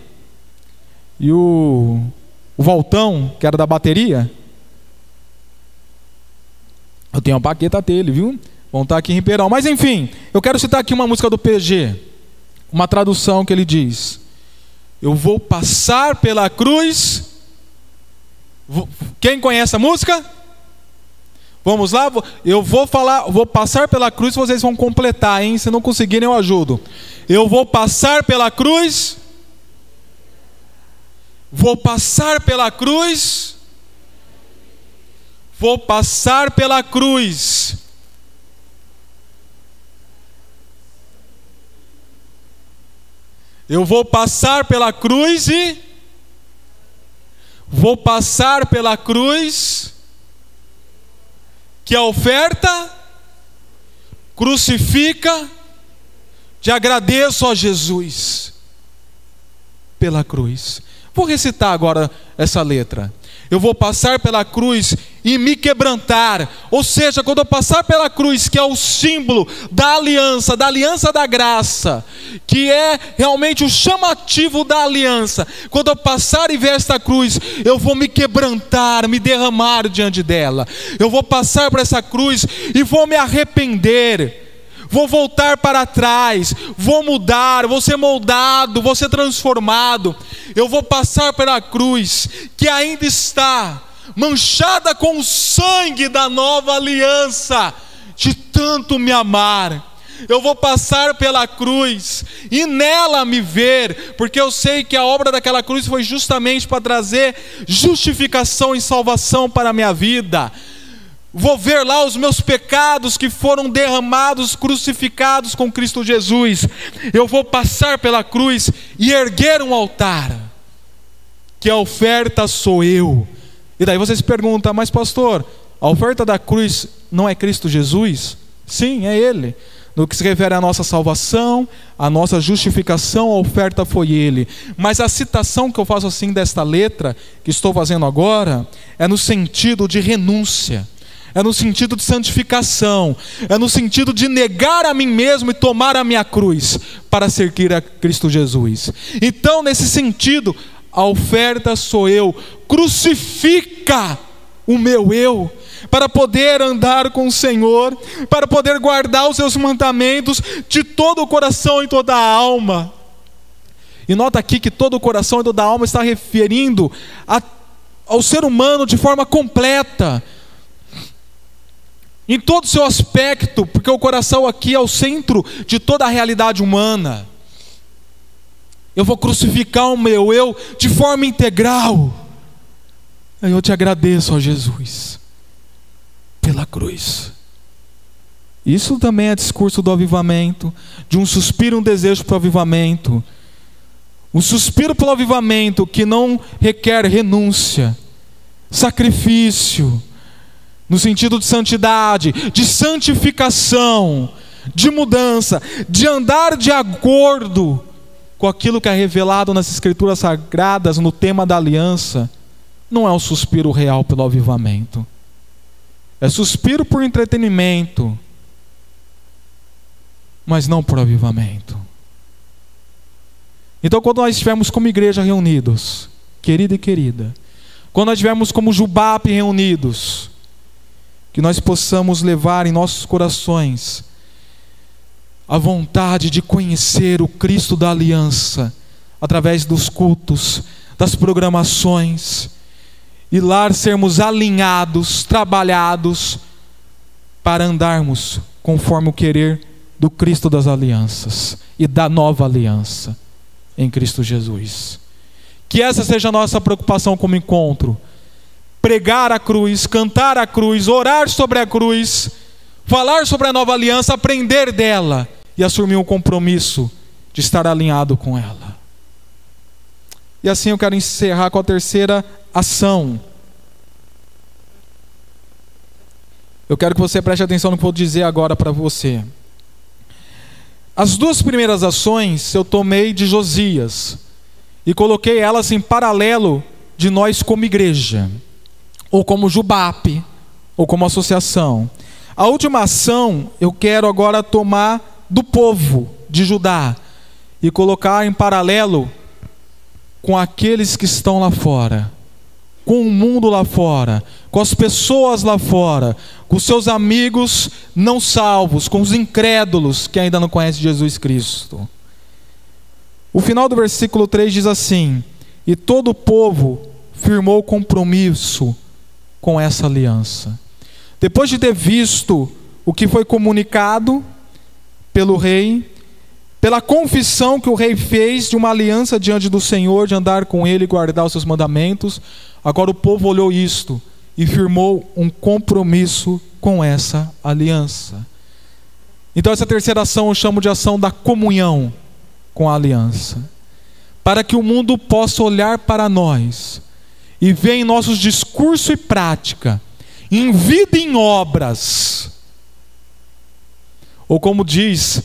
E o, o Voltão, que era da bateria, eu tenho a baqueta dele, viu? Vão estar aqui em Ribeirão. Mas enfim, eu quero citar aqui uma música do PG, uma tradução que ele diz: Eu vou passar pela cruz. Quem conhece a música? Vamos lá? Eu vou falar, vou passar pela cruz, vocês vão completar, hein? Se não conseguirem, eu ajudo. Eu vou passar pela cruz. Vou passar pela cruz. Vou passar pela cruz. Eu vou passar pela cruz e vou passar pela cruz que a oferta crucifica, te agradeço a Jesus pela cruz. Vou recitar agora essa letra eu vou passar pela cruz e me quebrantar. Ou seja, quando eu passar pela cruz, que é o símbolo da aliança, da aliança da graça, que é realmente o chamativo da aliança, quando eu passar e ver esta cruz, eu vou me quebrantar, me derramar diante dela. Eu vou passar por essa cruz e vou me arrepender vou voltar para trás, vou mudar, vou ser moldado, vou ser transformado. Eu vou passar pela cruz que ainda está manchada com o sangue da nova aliança, de tanto me amar. Eu vou passar pela cruz e nela me ver, porque eu sei que a obra daquela cruz foi justamente para trazer justificação e salvação para a minha vida Vou ver lá os meus pecados que foram derramados, crucificados com Cristo Jesus. Eu vou passar pela cruz e erguer um altar, que a oferta sou eu. E daí você se pergunta, mas pastor, a oferta da cruz não é Cristo Jesus? Sim, é Ele. No que se refere à nossa salvação, à nossa justificação, a oferta foi Ele. Mas a citação que eu faço assim desta letra, que estou fazendo agora, é no sentido de renúncia é no sentido de santificação, é no sentido de negar a mim mesmo e tomar a minha cruz para seguir a Cristo Jesus. Então, nesse sentido, a oferta sou eu, crucifica o meu eu, para poder andar com o Senhor, para poder guardar os seus mandamentos de todo o coração e toda a alma. E nota aqui que todo o coração e toda a alma está referindo a, ao ser humano de forma completa em todo o seu aspecto, porque o coração aqui é o centro de toda a realidade humana. Eu vou crucificar o meu eu de forma integral. Eu te agradeço, ó Jesus, pela cruz. Isso também é discurso do avivamento, de um suspiro, um desejo para o avivamento. Um suspiro pelo avivamento que não requer renúncia, sacrifício, no sentido de santidade, de santificação, de mudança, de andar de acordo com aquilo que é revelado nas Escrituras Sagradas no tema da aliança, não é um suspiro real pelo avivamento. É suspiro por entretenimento, mas não por avivamento. Então, quando nós estivermos como igreja reunidos, querida e querida, quando nós estivermos como Jubap reunidos, que nós possamos levar em nossos corações a vontade de conhecer o Cristo da aliança através dos cultos, das programações, e lá sermos alinhados, trabalhados para andarmos conforme o querer do Cristo das alianças e da nova aliança em Cristo Jesus. Que essa seja a nossa preocupação como encontro pregar a cruz, cantar a cruz, orar sobre a cruz, falar sobre a nova aliança, aprender dela e assumir um compromisso de estar alinhado com ela. E assim eu quero encerrar com a terceira ação. Eu quero que você preste atenção no que eu vou dizer agora para você. As duas primeiras ações eu tomei de Josias e coloquei elas em paralelo de nós como igreja ou como Jubap, ou como associação. A última ação eu quero agora tomar do povo de Judá e colocar em paralelo com aqueles que estão lá fora, com o mundo lá fora, com as pessoas lá fora, com seus amigos não salvos, com os incrédulos que ainda não conhecem Jesus Cristo. O final do versículo 3 diz assim: E todo o povo firmou compromisso com essa aliança. Depois de ter visto o que foi comunicado pelo rei, pela confissão que o rei fez de uma aliança diante do Senhor, de andar com ele e guardar os seus mandamentos, agora o povo olhou isto e firmou um compromisso com essa aliança. Então, essa terceira ação eu chamo de ação da comunhão com a aliança. Para que o mundo possa olhar para nós e vê em nossos discurso e prática, em vida e em obras. Ou como diz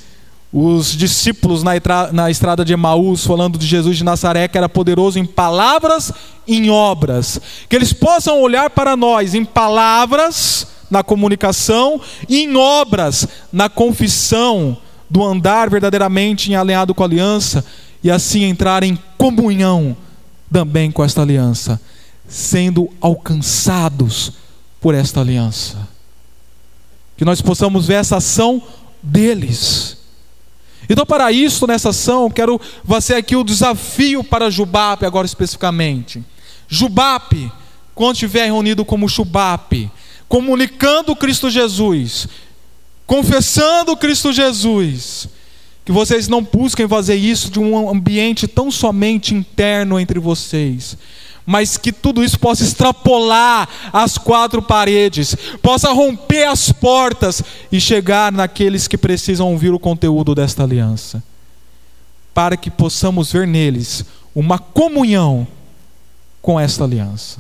os discípulos na, na estrada de Emaús, falando de Jesus de Nazaré, que era poderoso em palavras e em obras. Que eles possam olhar para nós em palavras, na comunicação, e em obras, na confissão, do andar verdadeiramente em alinhado com a aliança, e assim entrar em comunhão também com esta aliança, sendo alcançados por esta aliança. Que nós possamos ver essa ação deles então, para isso, nessa ação, quero fazer aqui o desafio para Jubape, agora especificamente. Jubape, quando estiver reunido como Chubape, comunicando Cristo Jesus, confessando Cristo Jesus, que vocês não busquem fazer isso de um ambiente tão somente interno entre vocês, mas que tudo isso possa extrapolar as quatro paredes, possa romper as portas e chegar naqueles que precisam ouvir o conteúdo desta aliança, para que possamos ver neles uma comunhão com esta aliança.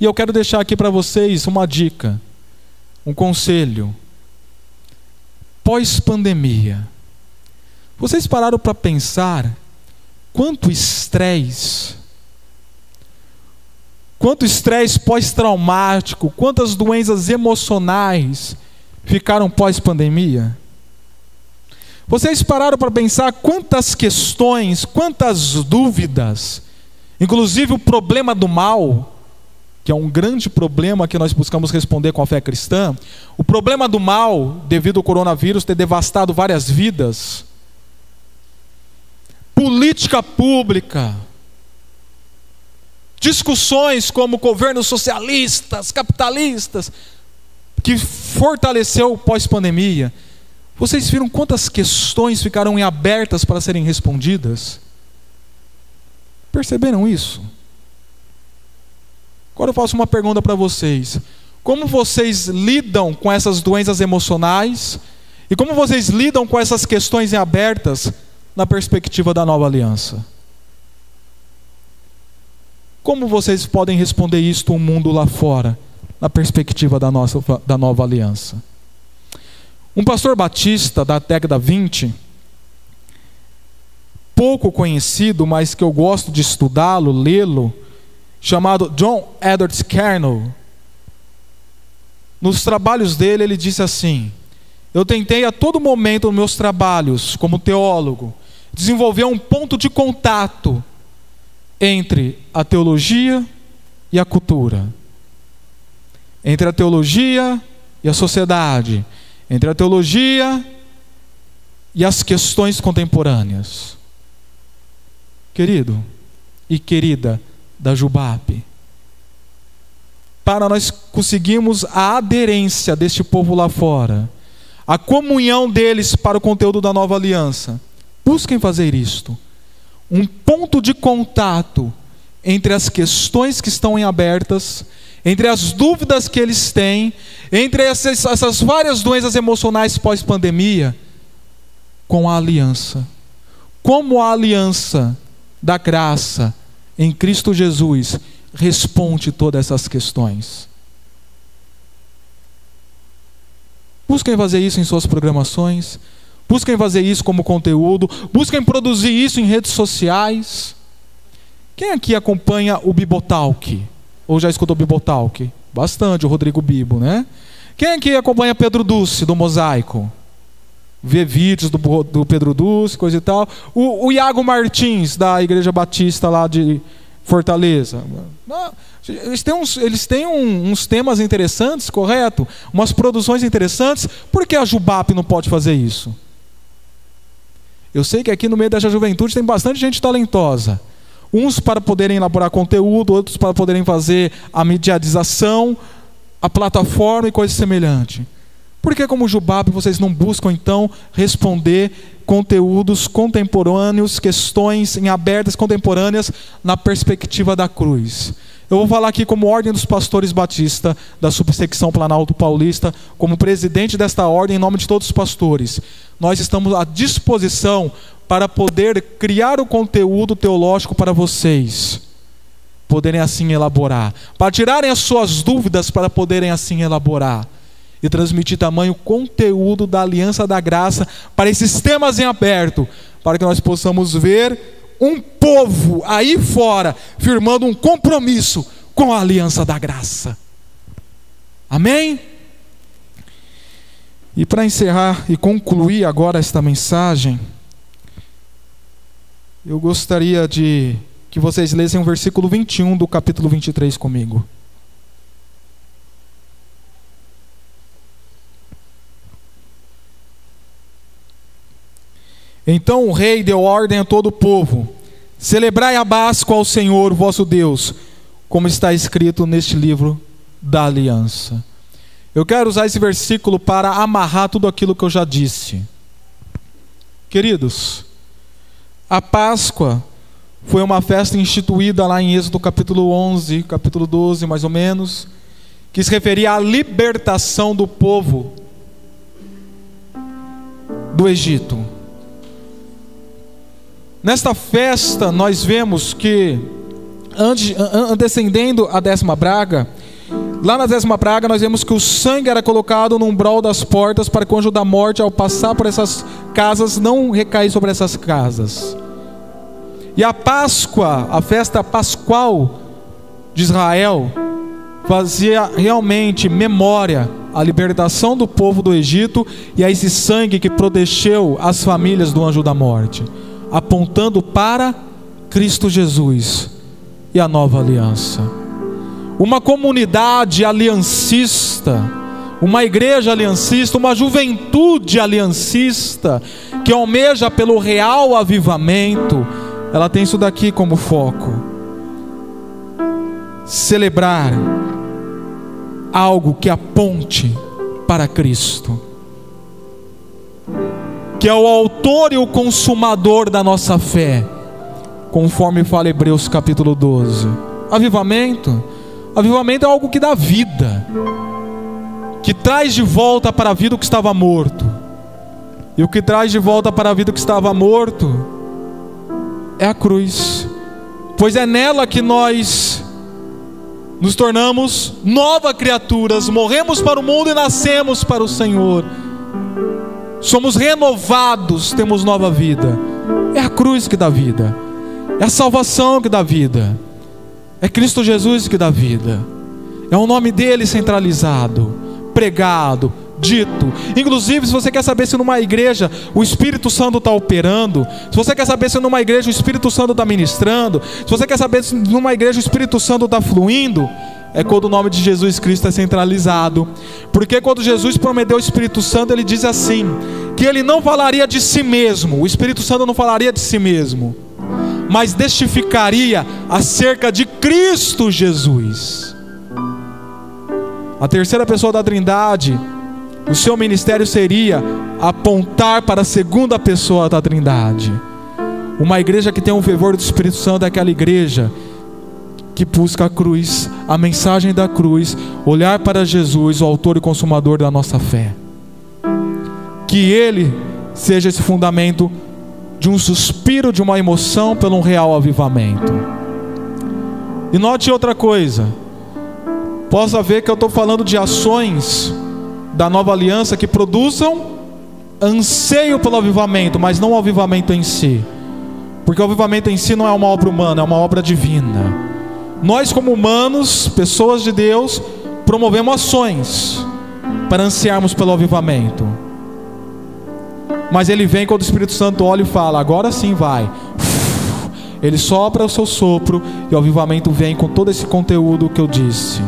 E eu quero deixar aqui para vocês uma dica, um conselho. Pós-pandemia, vocês pararam para pensar quanto estresse Quanto estresse pós-traumático, quantas doenças emocionais ficaram pós-pandemia? Vocês pararam para pensar quantas questões, quantas dúvidas, inclusive o problema do mal, que é um grande problema que nós buscamos responder com a fé cristã, o problema do mal, devido ao coronavírus ter devastado várias vidas, política pública, discussões como governos socialistas, capitalistas, que fortaleceu pós-pandemia. Vocês viram quantas questões ficaram abertas para serem respondidas? Perceberam isso? Agora eu faço uma pergunta para vocês. Como vocês lidam com essas doenças emocionais? E como vocês lidam com essas questões abertas na perspectiva da nova aliança? Como vocês podem responder isto um mundo lá fora, na perspectiva da, nossa, da nova aliança? Um pastor batista da década 20, pouco conhecido, mas que eu gosto de estudá-lo, lê-lo, chamado John Edwards Kernel. Nos trabalhos dele, ele disse assim: Eu tentei a todo momento nos meus trabalhos, como teólogo, desenvolver um ponto de contato entre a teologia e a cultura, entre a teologia e a sociedade, entre a teologia e as questões contemporâneas. Querido e querida da Jubape, para nós conseguirmos a aderência deste povo lá fora, a comunhão deles para o conteúdo da nova aliança, busquem fazer isto um ponto de contato entre as questões que estão em abertas, entre as dúvidas que eles têm, entre essas, essas várias doenças emocionais pós-pandemia, com a aliança. Como a aliança da graça em Cristo Jesus responde todas essas questões. Busquem fazer isso em suas programações. Busquem fazer isso como conteúdo, busquem produzir isso em redes sociais. Quem aqui acompanha o Bibotalk? Ou já escutou o Bibotalk? Bastante, o Rodrigo Bibo, né? Quem aqui acompanha Pedro Dulce, do Mosaico? Vê vídeos do, do Pedro Dulce, coisa e tal. O, o Iago Martins, da Igreja Batista lá de Fortaleza. Eles têm, uns, eles têm um, uns temas interessantes, correto? Umas produções interessantes. Por que a Jubap não pode fazer isso? Eu sei que aqui no meio dessa juventude tem bastante gente talentosa. Uns para poderem elaborar conteúdo, outros para poderem fazer a mediatização, a plataforma e coisa semelhante. Por que, como Jubab, vocês não buscam então responder conteúdos contemporâneos, questões em abertas contemporâneas na perspectiva da cruz? Eu vou falar aqui como Ordem dos Pastores Batista, da subsecção Planalto Paulista, como presidente desta ordem, em nome de todos os pastores. Nós estamos à disposição para poder criar o conteúdo teológico para vocês, poderem assim elaborar, para tirarem as suas dúvidas, para poderem assim elaborar. e transmitir tamanho conteúdo da aliança da graça para esses temas em aberto, para que nós possamos ver um povo aí fora firmando um compromisso com a aliança da graça. Amém? E para encerrar e concluir agora esta mensagem, eu gostaria de que vocês lessem o versículo 21 do capítulo 23 comigo. Então o rei deu ordem a todo o povo: Celebrai a Páscoa ao Senhor vosso Deus, como está escrito neste livro da aliança. Eu quero usar esse versículo para amarrar tudo aquilo que eu já disse. Queridos, a Páscoa foi uma festa instituída lá em Êxodo capítulo 11, capítulo 12, mais ou menos, que se referia à libertação do povo do Egito. Nesta festa, nós vemos que, antecedendo a décima praga, lá na décima praga, nós vemos que o sangue era colocado no umbral das portas para que o anjo da morte, ao passar por essas casas, não recair sobre essas casas. E a Páscoa, a festa pascual de Israel, fazia realmente memória à libertação do povo do Egito e a esse sangue que protegeu as famílias do anjo da morte apontando para Cristo Jesus e a nova aliança. Uma comunidade aliancista, uma igreja aliancista, uma juventude aliancista que almeja pelo real avivamento, ela tem isso daqui como foco. Celebrar algo que aponte para Cristo que é o autor e o consumador da nossa fé, conforme fala Hebreus capítulo 12. Avivamento, avivamento é algo que dá vida, que traz de volta para a vida o que estava morto. E o que traz de volta para a vida o que estava morto é a cruz, pois é nela que nós nos tornamos novas criaturas, morremos para o mundo e nascemos para o Senhor somos renovados, temos nova vida. É a cruz que dá vida, é a salvação que dá vida, é Cristo Jesus que dá vida, é o nome dele centralizado, pregado, dito. Inclusive, se você quer saber se numa igreja o Espírito Santo está operando, se você quer saber se numa igreja o Espírito Santo está ministrando, se você quer saber se numa igreja o Espírito Santo está fluindo, é quando o nome de Jesus Cristo é centralizado. Porque quando Jesus prometeu o Espírito Santo, ele diz assim: que ele não falaria de si mesmo, o Espírito Santo não falaria de si mesmo, mas testificaria acerca de Cristo Jesus. A terceira pessoa da Trindade, o seu ministério seria apontar para a segunda pessoa da Trindade. Uma igreja que tem um fervor do Espírito Santo é aquela igreja que busca a cruz, a mensagem da cruz, olhar para Jesus, o autor e consumador da nossa fé. Que Ele seja esse fundamento de um suspiro, de uma emoção pelo um real avivamento. E note outra coisa, possa ver que eu estou falando de ações da nova aliança que produzam anseio pelo avivamento, mas não o avivamento em si. Porque o avivamento em si não é uma obra humana, é uma obra divina. Nós, como humanos, pessoas de Deus, promovemos ações para ansiarmos pelo avivamento. Mas ele vem quando o Espírito Santo olha e fala: agora sim vai. Ele sopra o seu sopro e o avivamento vem com todo esse conteúdo que eu disse.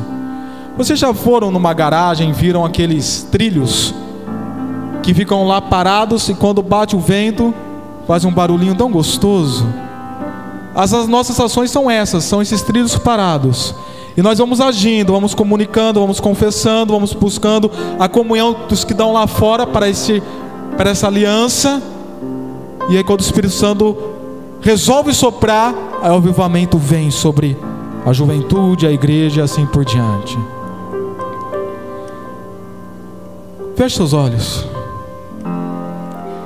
Vocês já foram numa garagem, viram aqueles trilhos que ficam lá parados e quando bate o vento faz um barulhinho tão gostoso? As, as nossas ações são essas, são esses trilhos parados. E nós vamos agindo, vamos comunicando, vamos confessando, vamos buscando a comunhão dos que dão lá fora para, esse, para essa aliança. E aí, quando o Espírito Santo resolve soprar, aí o avivamento vem sobre a juventude, a igreja e assim por diante. Feche seus olhos,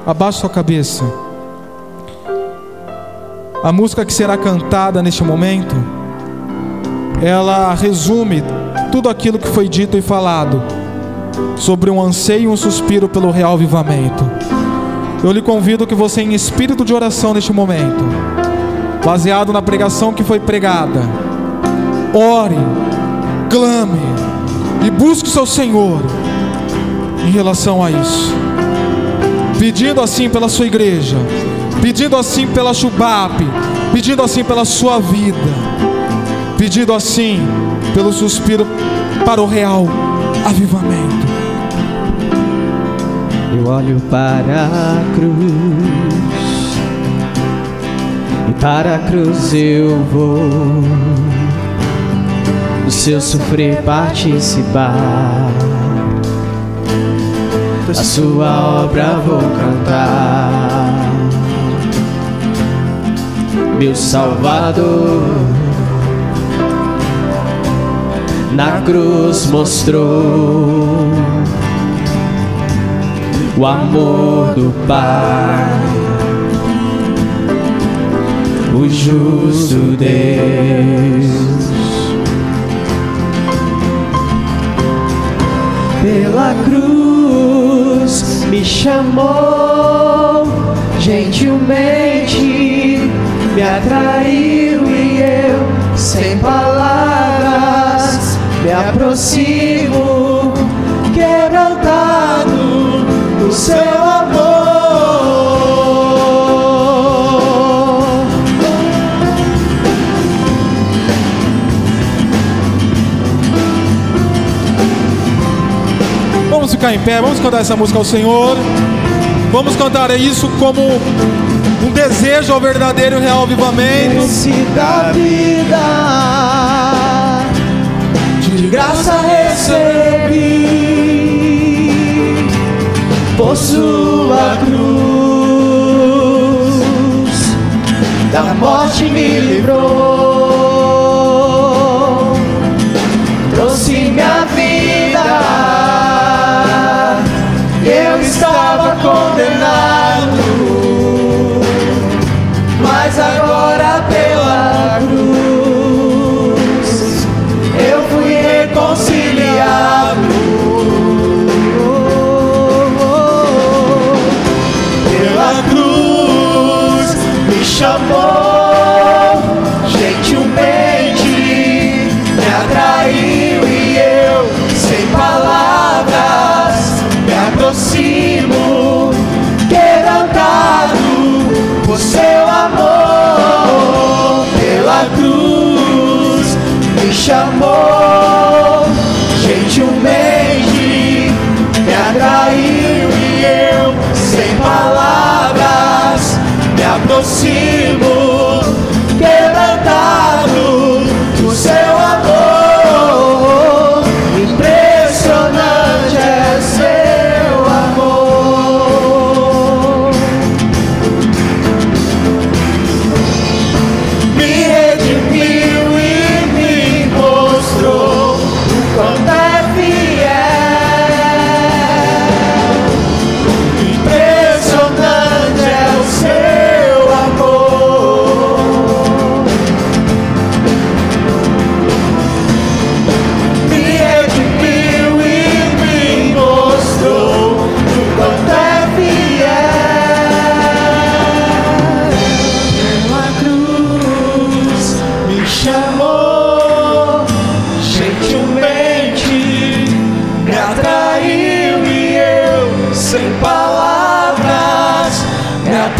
abaixe sua cabeça. A música que será cantada neste momento, ela resume tudo aquilo que foi dito e falado sobre um anseio e um suspiro pelo real avivamento. Eu lhe convido que você, em espírito de oração neste momento, baseado na pregação que foi pregada, ore, clame e busque o seu Senhor em relação a isso, pedindo assim pela sua igreja, pedindo assim pela Chubap, pedindo assim pela sua vida, pedindo assim pelo suspiro para o real avivamento. Eu olho para a cruz e para a cruz eu vou. Do seu sofrer participar, a sua obra vou cantar. Meu Salvador na cruz mostrou o amor do Pai, o justo Deus. Pela cruz me chamou, gentilmente me atraiu e eu, sem palavras, me aproximo, quebrantado do seu amor. Vamos ficar em pé, vamos cantar essa música ao Senhor. Vamos cantar isso como um desejo ao verdadeiro real avivamento. Da vida de graça recebi por sua cruz da morte me livrou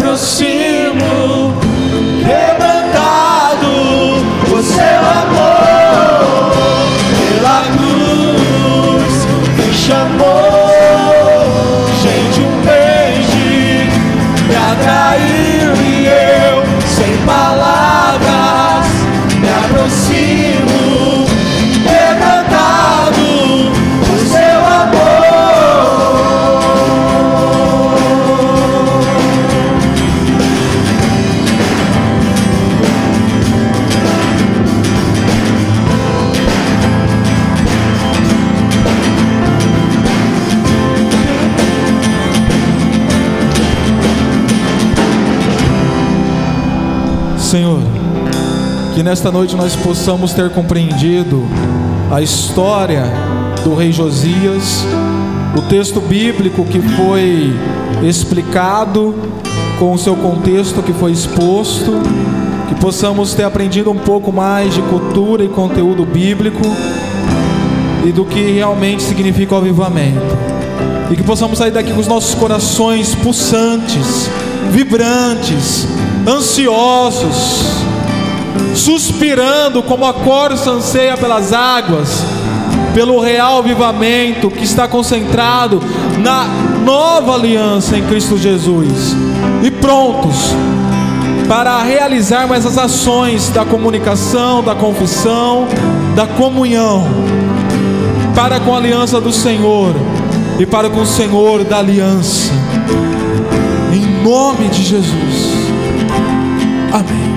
me nesta noite nós possamos ter compreendido a história do rei Josias, o texto bíblico que foi explicado, com o seu contexto que foi exposto, que possamos ter aprendido um pouco mais de cultura e conteúdo bíblico e do que realmente significa o avivamento. E que possamos sair daqui com os nossos corações pulsantes, vibrantes, ansiosos, suspirando como a corça anseia pelas águas, pelo real avivamento que está concentrado na nova aliança em Cristo Jesus, e prontos para realizar mais as ações da comunicação, da confissão, da comunhão, para com a aliança do Senhor e para com o Senhor da aliança. Em nome de Jesus. Amém.